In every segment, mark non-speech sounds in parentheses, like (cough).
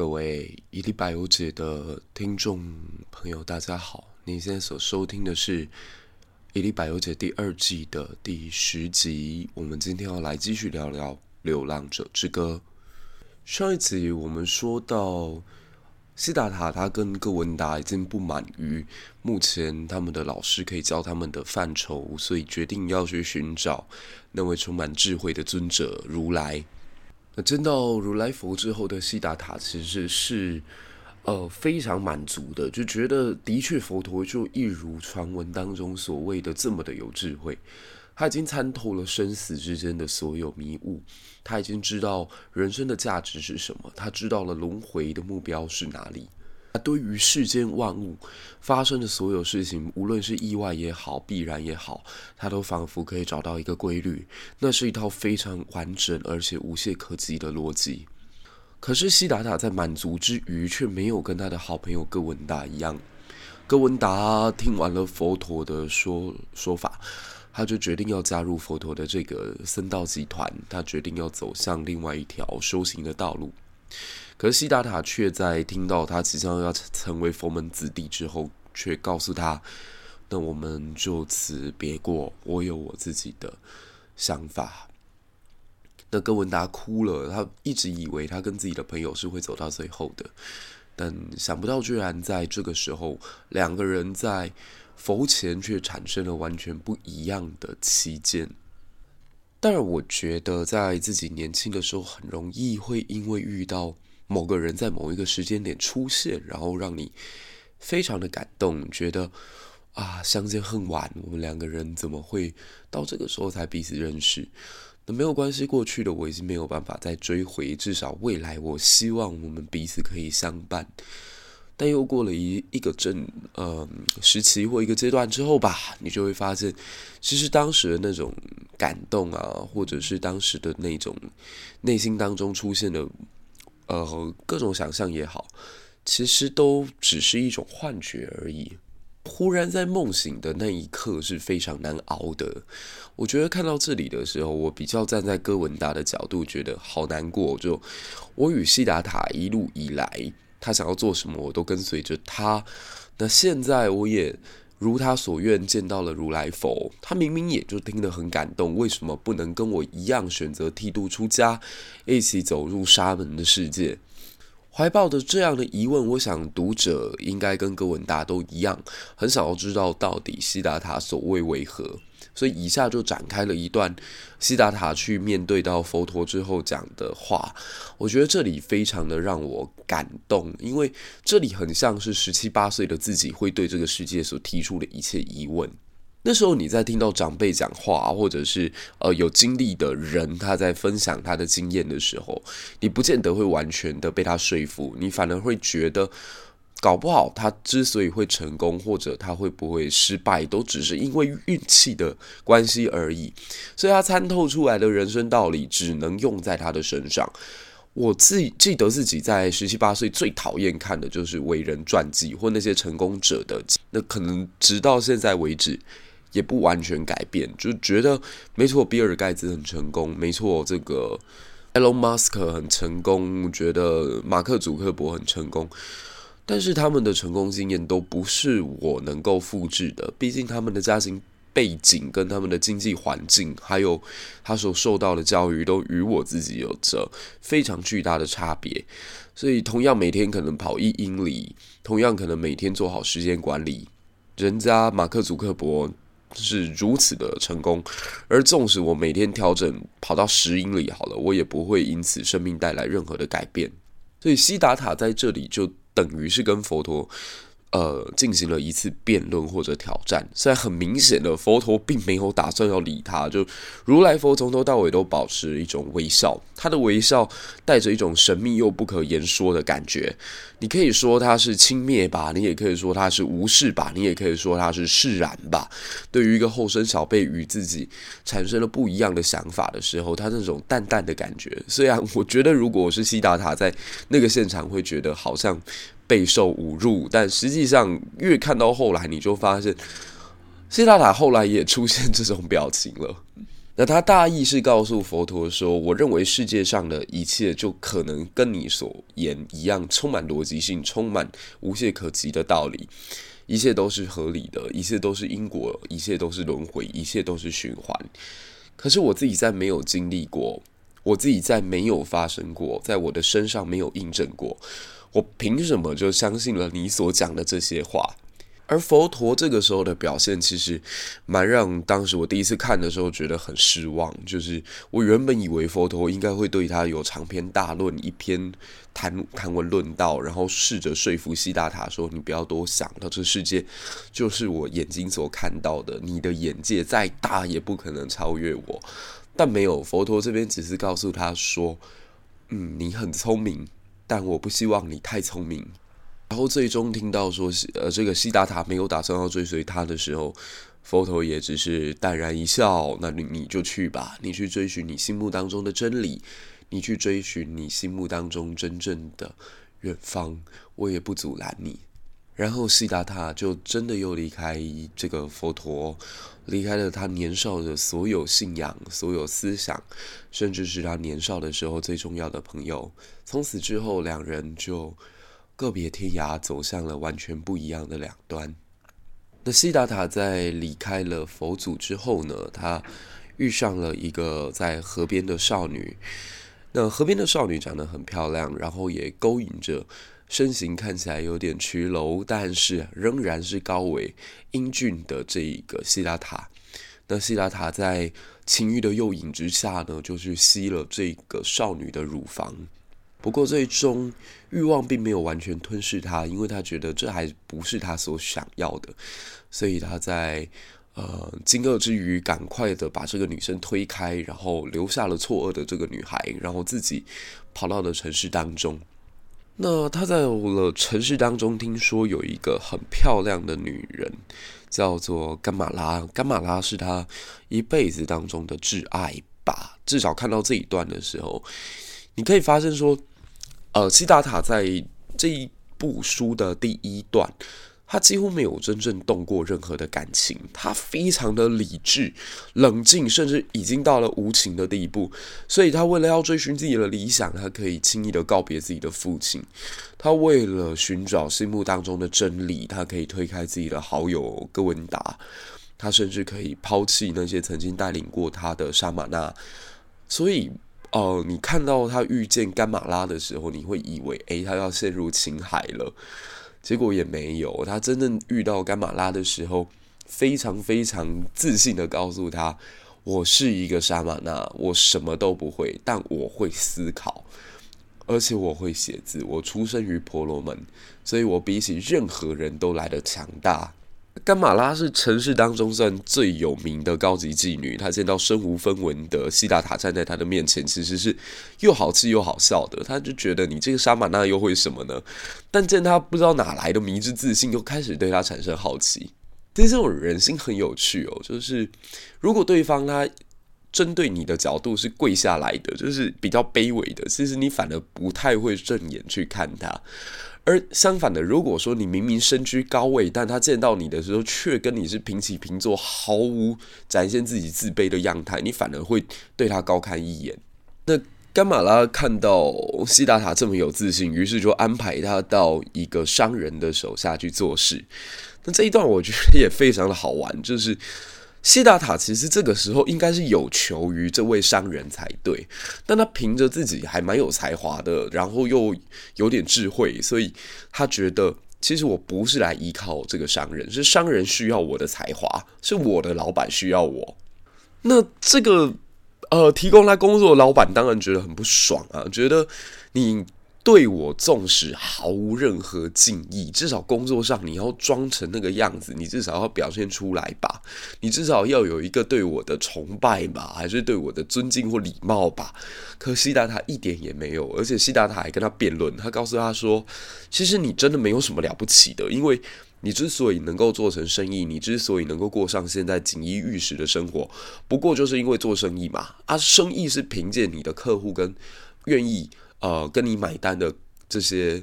各位一历百油姐的听众朋友，大家好！你现在所收听的是《一历百油姐》第二季的第十集。我们今天要来继续聊聊《流浪者之歌》。上一集我们说到，西达塔他跟哥文达已经不满于目前他们的老师可以教他们的范畴，所以决定要去寻找那位充满智慧的尊者如来。那见到如来佛之后的悉达塔，其实是呃非常满足的，就觉得的确佛陀就一如传闻当中所谓的这么的有智慧，他已经参透了生死之间的所有迷雾，他已经知道人生的价值是什么，他知道了轮回的目标是哪里。他对于世间万物发生的所有事情，无论是意外也好，必然也好，他都仿佛可以找到一个规律。那是一套非常完整而且无懈可击的逻辑。可是悉达塔在满足之余，却没有跟他的好朋友哥文达一样。哥文达听完了佛陀的说说法，他就决定要加入佛陀的这个僧道集团，他决定要走向另外一条修行的道路。可是西达塔却在听到他即将要成为佛门子弟之后，却告诉他：“那我们就此别过，我有我自己的想法。”那哥文达哭了，他一直以为他跟自己的朋友是会走到最后的，但想不到居然在这个时候，两个人在佛前却产生了完全不一样的歧见。当然，我觉得在自己年轻的时候，很容易会因为遇到。某个人在某一个时间点出现，然后让你非常的感动，觉得啊，相见恨晚，我们两个人怎么会到这个时候才彼此认识？那没有关系，过去的我已经没有办法再追回，至少未来，我希望我们彼此可以相伴。但又过了一一个正呃时期或一个阶段之后吧，你就会发现，其实当时的那种感动啊，或者是当时的那种内心当中出现的。呃，各种想象也好，其实都只是一种幻觉而已。忽然在梦醒的那一刻是非常难熬的。我觉得看到这里的时候，我比较站在哥文达的角度，觉得好难过。就我与西达塔一路以来，他想要做什么，我都跟随着他。那现在我也如他所愿见到了如来佛，他明明也就听得很感动，为什么不能跟我一样选择剃度出家，一起走入沙门的世界？怀抱着这样的疑问，我想读者应该跟哥文达都一样，很想要知道到底悉达塔所谓为何。所以以下就展开了一段悉达塔去面对到佛陀之后讲的话，我觉得这里非常的让我感动，因为这里很像是十七八岁的自己会对这个世界所提出的一切疑问。那时候你在听到长辈讲话，或者是呃有经历的人他在分享他的经验的时候，你不见得会完全的被他说服，你反而会觉得。搞不好他之所以会成功，或者他会不会失败，都只是因为运气的关系而已。所以他参透出来的人生道理，只能用在他的身上。我自记得自己在十七八岁最讨厌看的就是伟人传记或那些成功者的，那可能直到现在为止也不完全改变，就觉得没错，比尔盖茨很成功，没错，这个埃隆马斯克很成功，我觉得马克祖克伯很成功。但是他们的成功经验都不是我能够复制的，毕竟他们的家庭背景跟他们的经济环境，还有他所受到的教育，都与我自己有着非常巨大的差别。所以，同样每天可能跑一英里，同样可能每天做好时间管理，人家马克·祖克伯是如此的成功，而纵使我每天调整跑到十英里好了，我也不会因此生命带来任何的改变。所以，西达塔在这里就。等于是跟佛陀，呃，进行了一次辩论或者挑战。虽然很明显的，佛陀并没有打算要理他，就如来佛从头到尾都保持一种微笑，他的微笑带着一种神秘又不可言说的感觉。你可以说他是轻蔑吧，你也可以说他是无视吧，你也可以说他是释然吧。对于一个后生小辈与自己产生了不一样的想法的时候，他那种淡淡的感觉，虽然我觉得如果是悉达塔在那个现场，会觉得好像备受侮辱，但实际上越看到后来，你就发现悉达塔后来也出现这种表情了。那他大意是告诉佛陀说：“我认为世界上的一切就可能跟你所言一样，充满逻辑性，充满无懈可击的道理，一切都是合理的，一切都是因果，一切都是轮回，一切都是循环。可是我自己在没有经历过，我自己在没有发生过，在我的身上没有印证过，我凭什么就相信了你所讲的这些话？”而佛陀这个时候的表现，其实蛮让当时我第一次看的时候觉得很失望。就是我原本以为佛陀应该会对他有长篇大论，一篇谈谈文论道，然后试着说服悉达塔说：“你不要多想，到这世界就是我眼睛所看到的，你的眼界再大也不可能超越我。”但没有，佛陀这边只是告诉他说：“嗯，你很聪明，但我不希望你太聪明。”然后最终听到说，呃，这个悉达塔没有打算要追随他的时候，佛陀也只是淡然一笑。那你你就去吧，你去追寻你心目当中的真理，你去追寻你心目当中真正的远方，我也不阻拦你。然后悉达塔就真的又离开这个佛陀，离开了他年少的所有信仰、所有思想，甚至是他年少的时候最重要的朋友。从此之后，两人就。个别天涯，走向了完全不一样的两端。那悉达塔在离开了佛祖之后呢，他遇上了一个在河边的少女。那河边的少女长得很漂亮，然后也勾引着身形看起来有点佝僂，但是仍然是高伟英俊的这一个悉达塔。那悉达塔在情欲的诱引之下呢，就去吸了这个少女的乳房。不过，最终欲望并没有完全吞噬他，因为他觉得这还不是他所想要的，所以他在呃惊愕之余，赶快的把这个女生推开，然后留下了错愕的这个女孩，然后自己跑到了城市当中。那他在了城市当中，听说有一个很漂亮的女人，叫做甘玛拉。甘玛拉是他一辈子当中的挚爱吧？至少看到这一段的时候，你可以发现说。呃，西达塔在这一部书的第一段，他几乎没有真正动过任何的感情，他非常的理智、冷静，甚至已经到了无情的地步。所以，他为了要追寻自己的理想，他可以轻易的告别自己的父亲；他为了寻找心目当中的真理，他可以推开自己的好友哥文达；他甚至可以抛弃那些曾经带领过他的沙玛纳。所以。呃，你看到他遇见甘马拉的时候，你会以为，诶，他要陷入情海了。结果也没有。他真正遇到甘玛拉的时候，非常非常自信的告诉他：“我是一个沙玛纳，我什么都不会，但我会思考，而且我会写字。我出生于婆罗门，所以我比起任何人都来得强大。”甘马拉是城市当中算最有名的高级妓女。她见到身无分文的西达塔站在她的面前，其实是又好气又好笑的。她就觉得你这个杀马纳又会什么呢？但见她不知道哪来的迷之自信，又开始对她产生好奇。其实这种人心很有趣哦，就是如果对方他针对你的角度是跪下来的，就是比较卑微的，其实你反而不太会正眼去看他。而相反的，如果说你明明身居高位，但他见到你的时候却跟你是平起平坐，毫无展现自己自卑的样态，你反而会对他高看一眼。那甘马拉看到西达塔这么有自信，于是就安排他到一个商人的手下去做事。那这一段我觉得也非常的好玩，就是。西达塔其实这个时候应该是有求于这位商人才对，但他凭着自己还蛮有才华的，然后又有点智慧，所以他觉得其实我不是来依靠这个商人，是商人需要我的才华，是我的老板需要我。那这个呃，提供他工作的老板当然觉得很不爽啊，觉得你。对我纵使毫无任何敬意，至少工作上你要装成那个样子，你至少要表现出来吧，你至少要有一个对我的崇拜吧，还是对我的尊敬或礼貌吧。可西达塔一点也没有，而且西达塔还跟他辩论，他告诉他说：“其实你真的没有什么了不起的，因为你之所以能够做成生意，你之所以能够过上现在锦衣玉食的生活，不过就是因为做生意嘛。啊，生意是凭借你的客户跟愿意。”呃，跟你买单的这些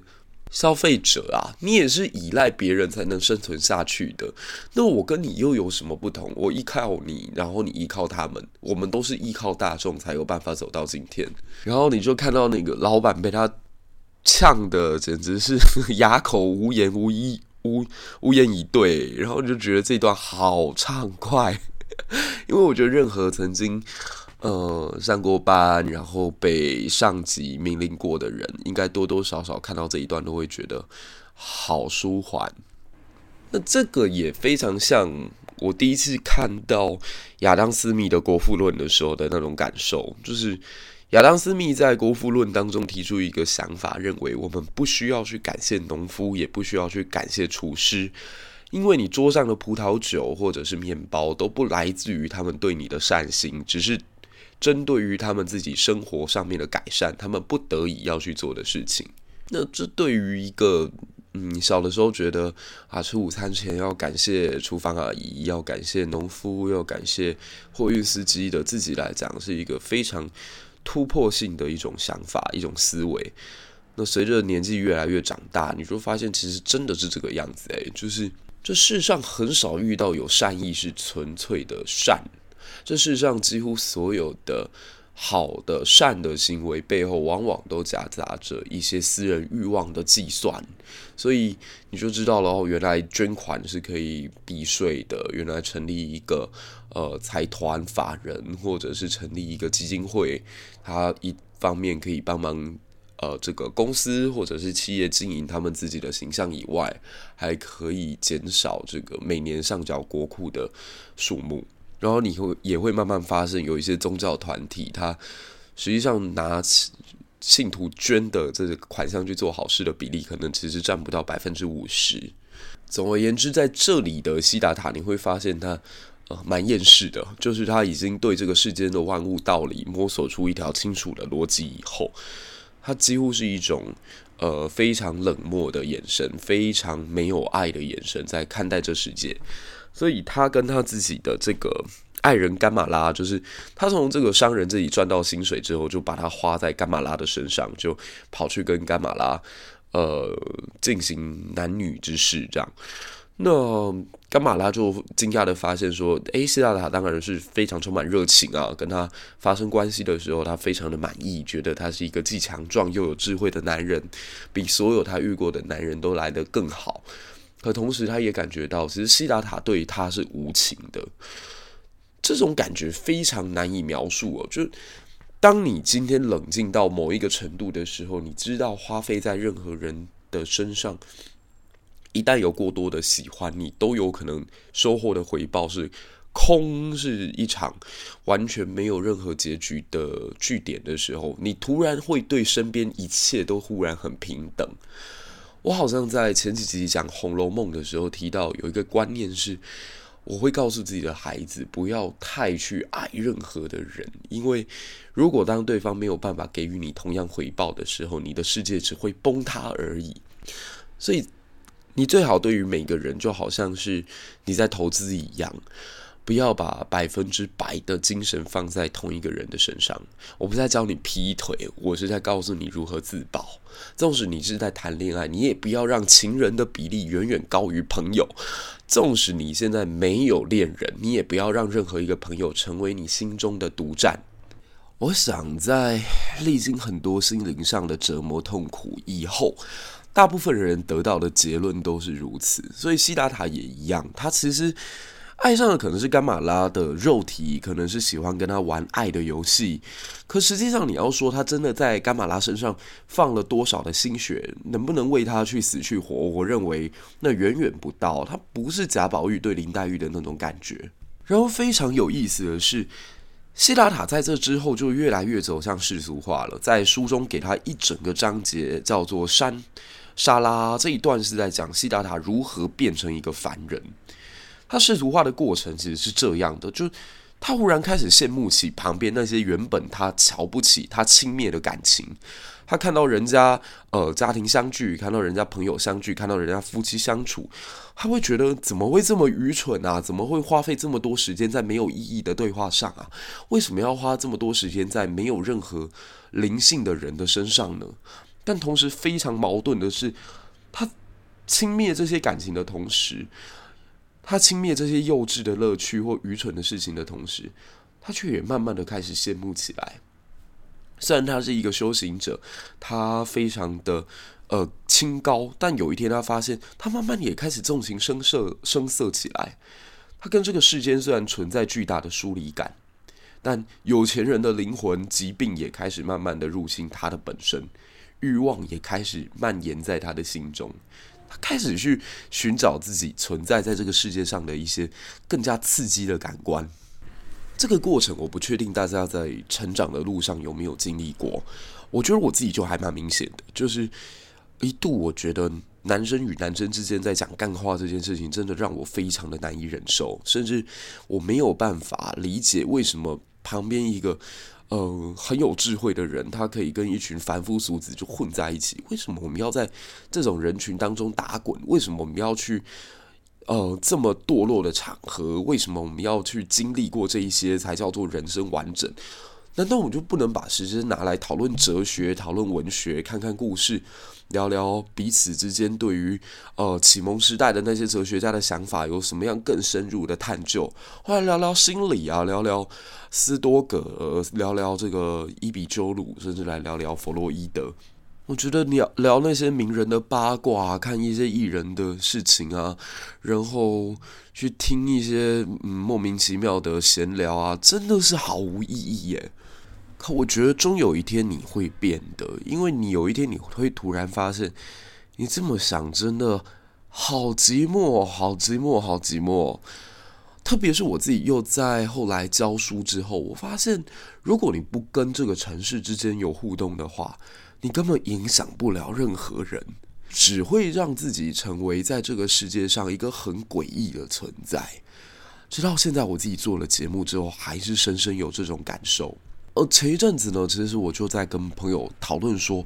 消费者啊，你也是依赖别人才能生存下去的。那我跟你又有什么不同？我依靠你，然后你依靠他们，我们都是依靠大众才有办法走到今天。然后你就看到那个老板被他呛的简直是 (laughs) 哑口无言、无一无无言以对，然后就觉得这段好畅快，(laughs) 因为我觉得任何曾经。呃，上过班，然后被上级命令过的人，应该多多少少看到这一段都会觉得好舒缓。那这个也非常像我第一次看到亚当·斯密的《国富论》的时候的那种感受，就是亚当·斯密在《国富论》当中提出一个想法，认为我们不需要去感谢农夫，也不需要去感谢厨师，因为你桌上的葡萄酒或者是面包都不来自于他们对你的善心，只是。针对于他们自己生活上面的改善，他们不得已要去做的事情。那这对于一个嗯，小的时候觉得啊，吃午餐前要感谢厨房阿姨，要感谢农夫，要感谢货运司机的自己来讲，是一个非常突破性的一种想法，一种思维。那随着年纪越来越长大，你就发现其实真的是这个样子诶，就是这世上很少遇到有善意是纯粹的善。这世上几乎所有的好的善的行为背后，往往都夹杂着一些私人欲望的计算，所以你就知道了哦，原来捐款是可以避税的，原来成立一个呃财团法人，或者是成立一个基金会，它一方面可以帮忙呃这个公司或者是企业经营他们自己的形象以外，还可以减少这个每年上缴国库的数目。然后你会也会慢慢发现，有一些宗教团体，他实际上拿信徒捐的这个款项去做好事的比例，可能其实占不到百分之五十。总而言之，在这里的西达塔，你会发现他呃蛮厌世的，就是他已经对这个世间的万物道理摸索出一条清楚的逻辑以后，他几乎是一种呃非常冷漠的眼神，非常没有爱的眼神在看待这世界。所以他跟他自己的这个爱人甘玛拉，就是他从这个商人这里赚到薪水之后，就把它花在甘玛拉的身上，就跑去跟甘玛拉呃进行男女之事，这样。那甘玛拉就惊讶的发现说：“诶，悉达塔当然是非常充满热情啊，跟他发生关系的时候，他非常的满意，觉得他是一个既强壮又有智慧的男人，比所有他遇过的男人都来得更好。”可同时，他也感觉到，其实西达塔对他是无情的。这种感觉非常难以描述哦。就当你今天冷静到某一个程度的时候，你知道花费在任何人的身上，一旦有过多的喜欢，你都有可能收获的回报是空，是一场完全没有任何结局的据点的时候，你突然会对身边一切都忽然很平等。我好像在前几集讲《红楼梦》的时候提到，有一个观念是，我会告诉自己的孩子不要太去爱任何的人，因为如果当对方没有办法给予你同样回报的时候，你的世界只会崩塌而已。所以，你最好对于每个人就好像是你在投资一样。不要把百分之百的精神放在同一个人的身上。我不是在教你劈腿，我是在告诉你如何自保。纵使你是在谈恋爱，你也不要让情人的比例远远高于朋友。纵使你现在没有恋人，你也不要让任何一个朋友成为你心中的独占。我想在历经很多心灵上的折磨痛苦以后，大部分人得到的结论都是如此。所以悉达塔也一样，他其实。爱上的可能是甘玛拉的肉体，可能是喜欢跟他玩爱的游戏。可实际上，你要说他真的在甘玛拉身上放了多少的心血，能不能为他去死去活？我认为那远远不到。他不是贾宝玉对林黛玉的那种感觉。然后非常有意思的是，西达塔在这之后就越来越走向世俗化了。在书中给他一整个章节叫做“山沙拉”，这一段是在讲西达塔如何变成一个凡人。他世俗化的过程其实是这样的，就他忽然开始羡慕起旁边那些原本他瞧不起、他轻蔑的感情。他看到人家呃家庭相聚，看到人家朋友相聚，看到人家夫妻相处，他会觉得怎么会这么愚蠢啊？怎么会花费这么多时间在没有意义的对话上啊？为什么要花这么多时间在没有任何灵性的人的身上呢？但同时非常矛盾的是，他轻蔑这些感情的同时，他轻蔑这些幼稚的乐趣或愚蠢的事情的同时，他却也慢慢的开始羡慕起来。虽然他是一个修行者，他非常的呃清高，但有一天他发现，他慢慢也开始纵情声色声色起来。他跟这个世间虽然存在巨大的疏离感，但有钱人的灵魂疾病也开始慢慢的入侵他的本身，欲望也开始蔓延在他的心中。他开始去寻找自己存在在这个世界上的一些更加刺激的感官。这个过程我不确定大家在成长的路上有没有经历过，我觉得我自己就还蛮明显的，就是一度我觉得男生与男生之间在讲干话这件事情，真的让我非常的难以忍受，甚至我没有办法理解为什么旁边一个呃很有智慧的人，他可以跟一群凡夫俗子就混在一起，为什么我们要在这种人群当中打滚？为什么我们要去？呃，这么堕落的场合，为什么我们要去经历过这一些才叫做人生完整？难道我们就不能把时间拿来讨论哲学、讨论文学、看看故事、聊聊彼此之间对于呃启蒙时代的那些哲学家的想法有什么样更深入的探究？后来聊聊心理啊，聊聊斯多葛，聊聊这个伊比鸠鲁，甚至来聊聊弗洛伊德。我觉得聊聊那些名人的八卦，看一些艺人的事情啊，然后去听一些嗯莫名其妙的闲聊啊，真的是毫无意义耶。可我觉得终有一天你会变的，因为你有一天你会突然发现，你这么想真的好寂寞，好寂寞，好寂寞。特别是我自己又在后来教书之后，我发现，如果你不跟这个城市之间有互动的话，你根本影响不了任何人，只会让自己成为在这个世界上一个很诡异的存在。直到现在，我自己做了节目之后，还是深深有这种感受。呃前一阵子呢，其实我就在跟朋友讨论说，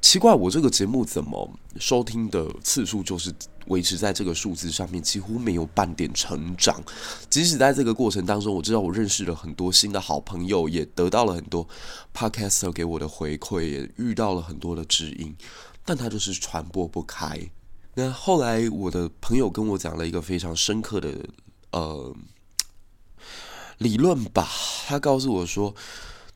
奇怪，我这个节目怎么收听的次数就是维持在这个数字上面，几乎没有半点成长。即使在这个过程当中，我知道我认识了很多新的好朋友，也得到了很多 podcaster 给我的回馈，也遇到了很多的知音，但它就是传播不开。那后来我的朋友跟我讲了一个非常深刻的呃理论吧，他告诉我说，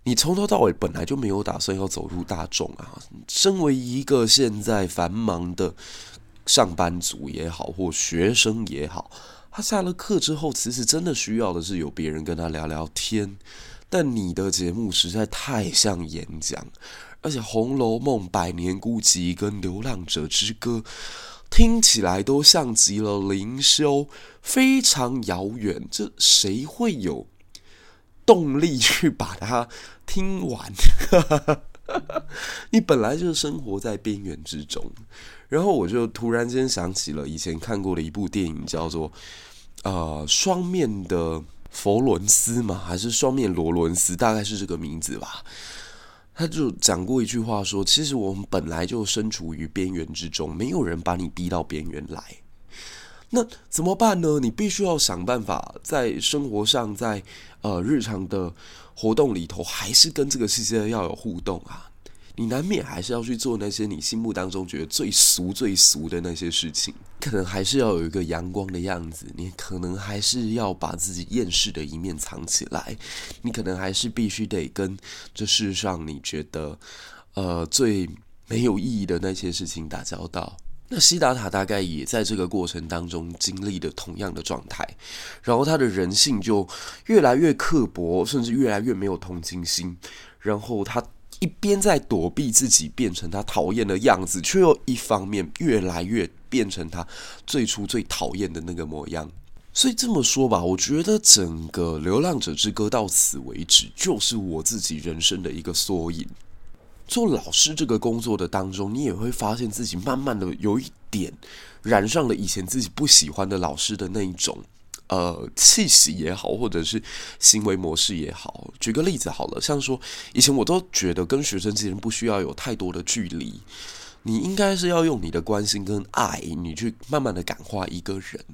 你从头到尾本来就没有打算要走入大众啊。身为一个现在繁忙的。上班族也好，或学生也好，他下了课之后，其实真的需要的是有别人跟他聊聊天。但你的节目实在太像演讲，而且《红楼梦》《百年孤寂》跟《流浪者之歌》听起来都像极了灵修，非常遥远。这谁会有动力去把它听完？(laughs) 你本来就生活在边缘之中。然后我就突然间想起了以前看过的一部电影，叫做《呃双面的佛伦斯》嘛，还是《双面罗伦斯》，大概是这个名字吧。他就讲过一句话说：“其实我们本来就身处于边缘之中，没有人把你逼到边缘来。那怎么办呢？你必须要想办法在生活上，在呃日常的活动里头，还是跟这个世界要有互动啊。”你难免还是要去做那些你心目当中觉得最俗、最俗的那些事情，可能还是要有一个阳光的样子，你可能还是要把自己厌世的一面藏起来，你可能还是必须得跟这世上你觉得呃最没有意义的那些事情打交道。那西达塔大概也在这个过程当中经历了同样的状态，然后他的人性就越来越刻薄，甚至越来越没有同情心，然后他。一边在躲避自己变成他讨厌的样子，却又一方面越来越变成他最初最讨厌的那个模样。所以这么说吧，我觉得整个《流浪者之歌》到此为止，就是我自己人生的一个缩影。做老师这个工作的当中，你也会发现自己慢慢的有一点染上了以前自己不喜欢的老师的那一种。呃，气息也好，或者是行为模式也好，举个例子好了，像说以前我都觉得跟学生之间不需要有太多的距离，你应该是要用你的关心跟爱，你去慢慢的感化一个人。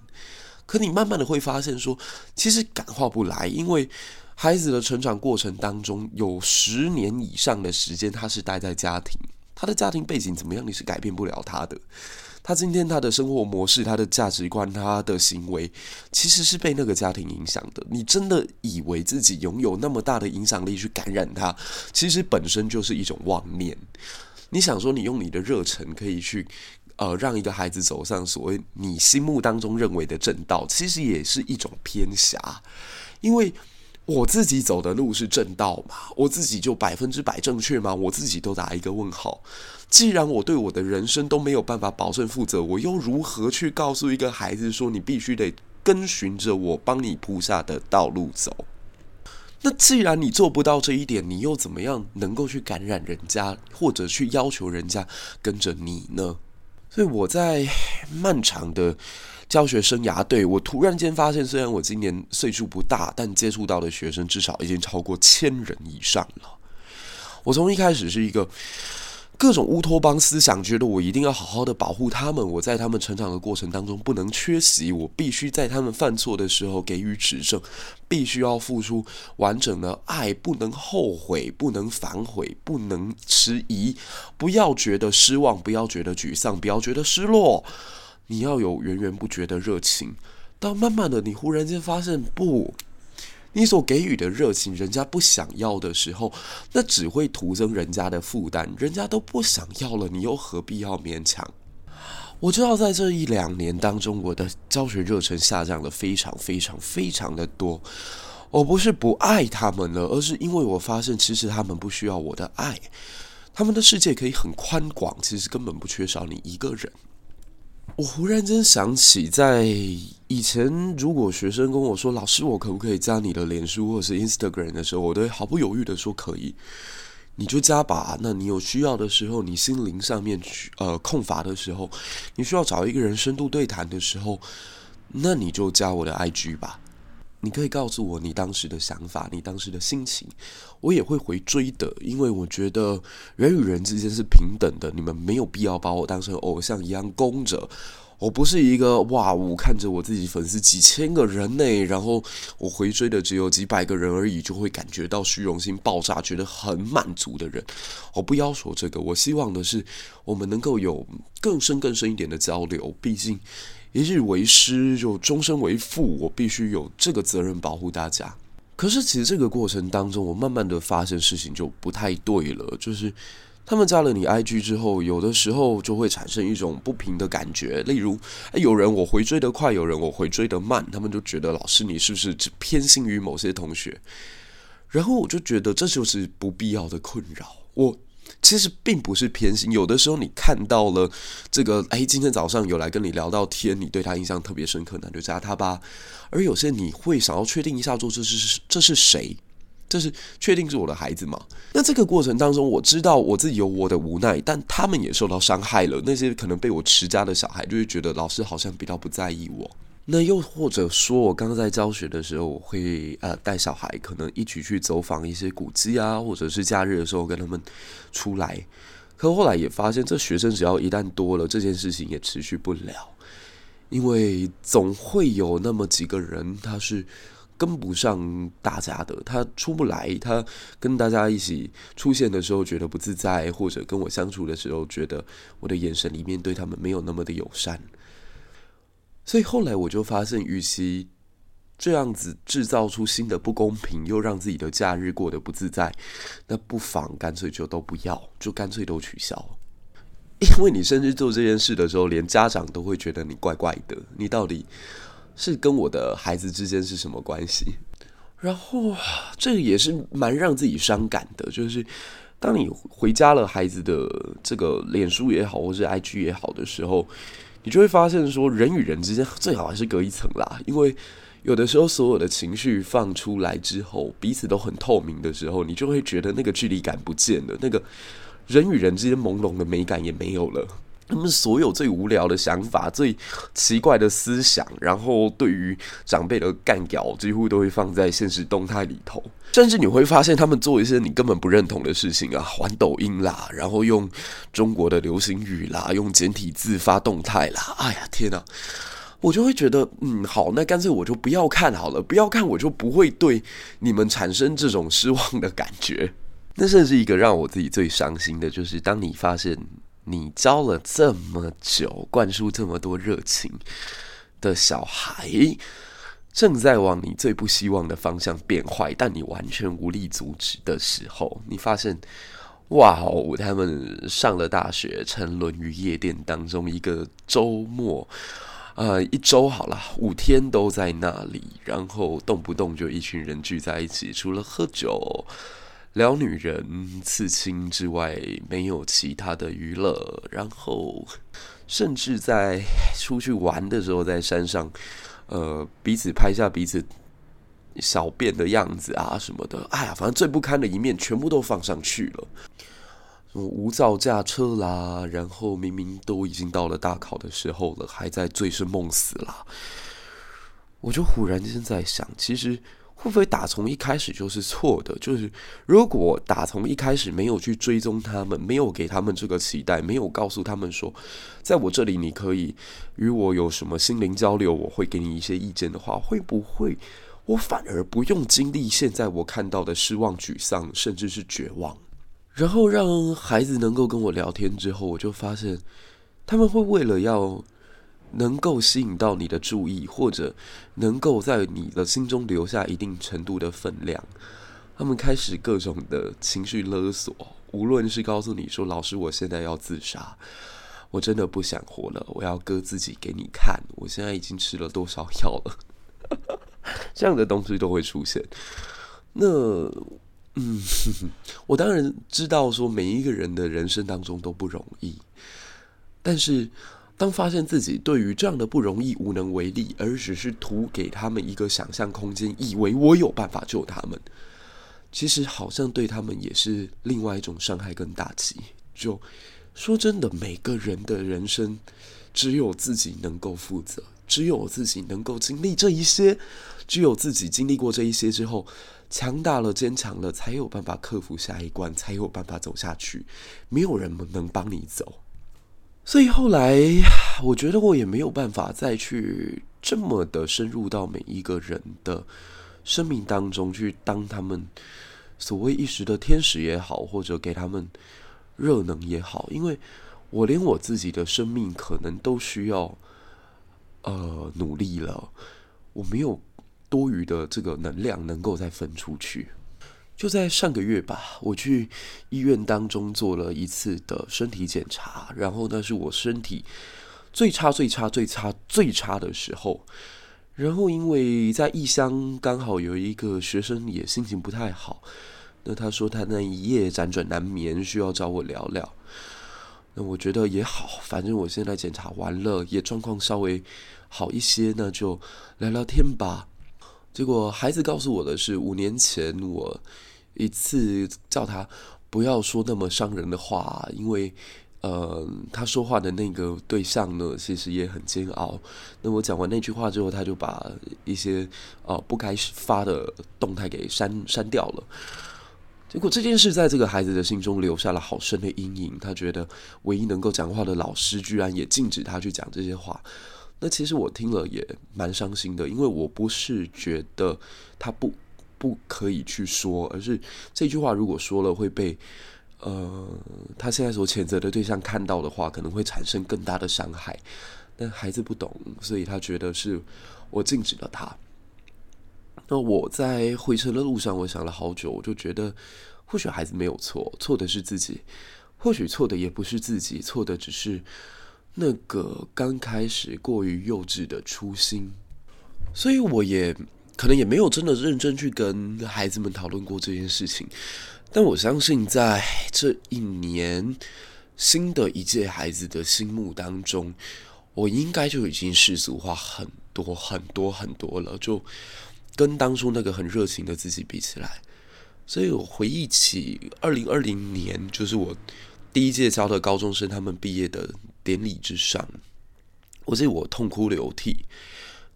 可你慢慢的会发现说，其实感化不来，因为孩子的成长过程当中有十年以上的时间，他是待在家庭，他的家庭背景怎么样，你是改变不了他的。他今天他的生活模式、他的价值观、他的行为，其实是被那个家庭影响的。你真的以为自己拥有那么大的影响力去感染他，其实本身就是一种妄念。你想说，你用你的热忱可以去，呃，让一个孩子走上所谓你心目当中认为的正道，其实也是一种偏狭，因为。我自己走的路是正道嘛？我自己就百分之百正确吗？我自己都打一个问号。既然我对我的人生都没有办法保证负责，我又如何去告诉一个孩子说，你必须得跟循着我帮你铺下的道路走？那既然你做不到这一点，你又怎么样能够去感染人家，或者去要求人家跟着你呢？所以我在漫长的。教学生涯，对，我突然间发现，虽然我今年岁数不大，但接触到的学生至少已经超过千人以上了。我从一开始是一个各种乌托邦思想，觉得我一定要好好的保护他们，我在他们成长的过程当中不能缺席，我必须在他们犯错的时候给予指正，必须要付出完整的爱，不能后悔，不能反悔，不能迟疑，不要觉得失望，不要觉得沮丧，不要觉得失落。你要有源源不绝的热情，到慢慢的，你忽然间发现，不，你所给予的热情，人家不想要的时候，那只会徒增人家的负担。人家都不想要了，你又何必要勉强？我知道，在这一两年当中，我的教学热忱下降了非常非常非常的多。我不是不爱他们了，而是因为我发现，其实他们不需要我的爱，他们的世界可以很宽广，其实根本不缺少你一个人。我忽然间想起，在以前，如果学生跟我说：“老师，我可不可以加你的脸书或者是 Instagram 的时候，我都会毫不犹豫的说可以，你就加吧。那你有需要的时候，你心灵上面去呃空乏的时候，你需要找一个人深度对谈的时候，那你就加我的 IG 吧。”你可以告诉我你当时的想法，你当时的心情，我也会回追的，因为我觉得人与人之间是平等的，你们没有必要把我当成偶像一样供着。我不是一个哇，我看着我自己粉丝几千个人呢，然后我回追的只有几百个人而已，就会感觉到虚荣心爆炸，觉得很满足的人。我不要求这个，我希望的是我们能够有更深更深一点的交流，毕竟。一日为师，就终身为父，我必须有这个责任保护大家。可是，其实这个过程当中，我慢慢的发现事情就不太对了。就是他们加了你 IG 之后，有的时候就会产生一种不平的感觉。例如，诶，有人我回追得快，有人我回追得慢，他们就觉得老师你是不是只偏心于某些同学？然后我就觉得这就是不必要的困扰。我。其实并不是偏心，有的时候你看到了这个，哎，今天早上有来跟你聊到天，你对他印象特别深刻，那就加他吧。而有些你会想要确定一下，说这是这是谁？这是确定是我的孩子吗？那这个过程当中，我知道我自己有我的无奈，但他们也受到伤害了。那些可能被我持家的小孩，就会觉得老师好像比较不在意我。那又或者说，我刚刚在教学的时候，我会呃带小孩，可能一起去走访一些古迹啊，或者是假日的时候跟他们出来。可后来也发现，这学生只要一旦多了，这件事情也持续不了，因为总会有那么几个人他是跟不上大家的，他出不来，他跟大家一起出现的时候觉得不自在，或者跟我相处的时候觉得我的眼神里面对他们没有那么的友善。所以后来我就发现，与其这样子制造出新的不公平，又让自己的假日过得不自在，那不妨干脆就都不要，就干脆都取消。(laughs) 因为你甚至做这件事的时候，连家长都会觉得你怪怪的，你到底是跟我的孩子之间是什么关系？然后这个也是蛮让自己伤感的，就是当你回家了孩子的这个脸书也好，或是 IG 也好的时候。你就会发现，说人与人之间最好还是隔一层啦，因为有的时候所有的情绪放出来之后，彼此都很透明的时候，你就会觉得那个距离感不见了，那个人与人之间朦胧的美感也没有了。他们所有最无聊的想法、最奇怪的思想，然后对于长辈的干譙，几乎都会放在现实动态里头。甚至你会发现，他们做一些你根本不认同的事情啊，玩抖音啦，然后用中国的流行语啦，用简体字发动态啦。哎呀，天哪！我就会觉得，嗯，好，那干脆我就不要看好了，不要看，我就不会对你们产生这种失望的感觉。那甚至一个让我自己最伤心的，就是当你发现你教了这么久、灌输这么多热情的小孩，正在往你最不希望的方向变坏，但你完全无力阻止的时候，你发现，哇哦，他们上了大学，沉沦于夜店当中，一个周末，呃，一周好了，五天都在那里，然后动不动就一群人聚在一起，除了喝酒。聊女人、刺青之外，没有其他的娱乐。然后，甚至在出去玩的时候，在山上，呃，彼此拍下彼此小便的样子啊什么的。哎呀，反正最不堪的一面全部都放上去了。什么无照驾车啦，然后明明都已经到了大考的时候了，还在醉生梦死啦。我就忽然间在想，其实。会不会打从一开始就是错的？就是如果打从一开始没有去追踪他们，没有给他们这个期待，没有告诉他们说，在我这里你可以与我有什么心灵交流，我会给你一些意见的话，会不会我反而不用经历现在我看到的失望、沮丧，甚至是绝望？然后让孩子能够跟我聊天之后，我就发现他们会为了要。能够吸引到你的注意，或者能够在你的心中留下一定程度的分量，他们开始各种的情绪勒索。无论是告诉你说：“老师，我现在要自杀，我真的不想活了，我要割自己给你看。”我现在已经吃了多少药了？这样的东西都会出现。那，嗯，我当然知道说每一个人的人生当中都不容易，但是。当发现自己对于这样的不容易无能为力，而只是图给他们一个想象空间，以为我有办法救他们，其实好像对他们也是另外一种伤害跟打击。就说真的，每个人的人生只有自己能够负责，只有自己能够经历这一些，只有自己经历过这一些之后，强大了、坚强了，才有办法克服下一关，才有办法走下去。没有人能帮你走。所以后来，我觉得我也没有办法再去这么的深入到每一个人的生命当中去当他们所谓一时的天使也好，或者给他们热能也好，因为我连我自己的生命可能都需要呃努力了，我没有多余的这个能量能够再分出去。就在上个月吧，我去医院当中做了一次的身体检查，然后那是我身体最差、最差、最差、最差的时候。然后因为在异乡刚好有一个学生也心情不太好，那他说他那一夜辗转难眠，需要找我聊聊。那我觉得也好，反正我现在检查完了，也状况稍微好一些，那就聊聊天吧。结果孩子告诉我的是，五年前我一次叫他不要说那么伤人的话，因为呃，他说话的那个对象呢，其实也很煎熬。那我讲完那句话之后，他就把一些呃不该发的动态给删删掉了。结果这件事在这个孩子的心中留下了好深的阴影。他觉得唯一能够讲话的老师，居然也禁止他去讲这些话。那其实我听了也蛮伤心的，因为我不是觉得他不不可以去说，而是这句话如果说了会被呃他现在所谴责的对象看到的话，可能会产生更大的伤害。但孩子不懂，所以他觉得是我禁止了他。那我在回程的路上，我想了好久，我就觉得或许孩子没有错，错的是自己；或许错的也不是自己，错的只是。那个刚开始过于幼稚的初心，所以我也可能也没有真的认真去跟孩子们讨论过这件事情。但我相信，在这一年新的一届孩子的心目当中，我应该就已经世俗化很多很多很多了，就跟当初那个很热情的自己比起来。所以我回忆起二零二零年，就是我第一届教的高中生他们毕业的。典礼之上，我记得我痛哭流涕。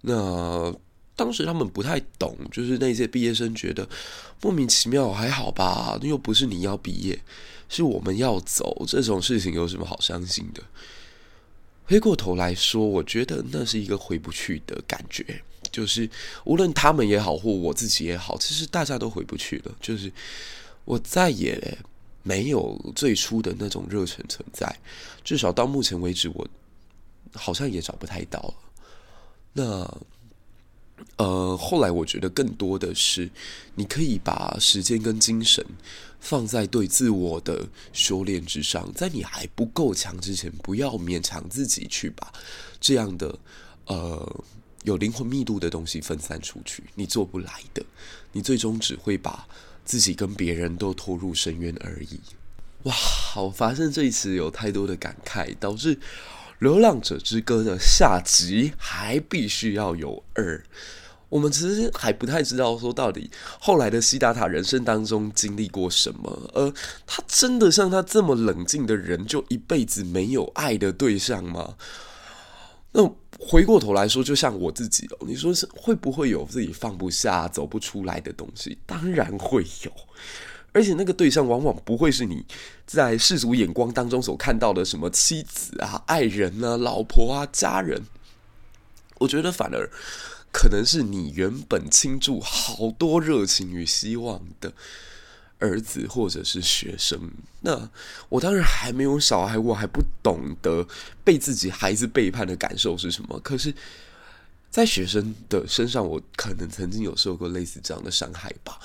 那当时他们不太懂，就是那些毕业生觉得莫名其妙，还好吧？又不是你要毕业，是我们要走，这种事情有什么好伤心的？回过头来说，我觉得那是一个回不去的感觉，就是无论他们也好，或我自己也好，其实大家都回不去了。就是我再也没有最初的那种热忱存在，至少到目前为止，我好像也找不太到了。那。呃，后来我觉得更多的是，你可以把时间跟精神放在对自我的修炼之上，在你还不够强之前，不要勉强自己去把这样的呃有灵魂密度的东西分散出去，你做不来的，你最终只会把自己跟别人都拖入深渊而已。哇，我发现这一次有太多的感慨，导致。《流浪者之歌》的下集还必须要有二，我们其实还不太知道说到底后来的西达塔人生当中经历过什么，而他真的像他这么冷静的人，就一辈子没有爱的对象吗？那回过头来说，就像我自己哦，你说是会不会有自己放不下、走不出来的东西？当然会有。而且那个对象往往不会是你在世俗眼光当中所看到的什么妻子啊、爱人啊、老婆啊、家人。我觉得反而可能是你原本倾注好多热情与希望的儿子或者是学生。那我当然还没有小孩，我还不懂得被自己孩子背叛的感受是什么。可是，在学生的身上，我可能曾经有受过类似这样的伤害吧。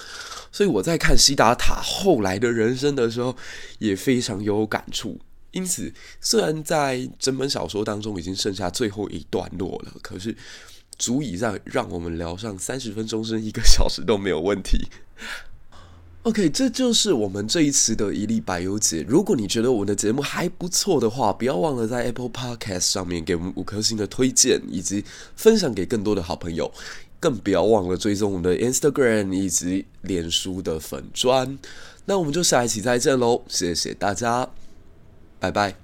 所以我在看西达塔后来的人生的时候，也非常有感触。因此，虽然在整本小说当中已经剩下最后一段落了，可是足以让让我们聊上三十分钟甚至一个小时都没有问题。OK，这就是我们这一次的一粒百忧解。如果你觉得我们的节目还不错的话，不要忘了在 Apple Podcast 上面给我们五颗星的推荐，以及分享给更多的好朋友。更不要忘了追踪我们的 Instagram 以及脸书的粉砖，那我们就下一期再见喽，谢谢大家，拜拜。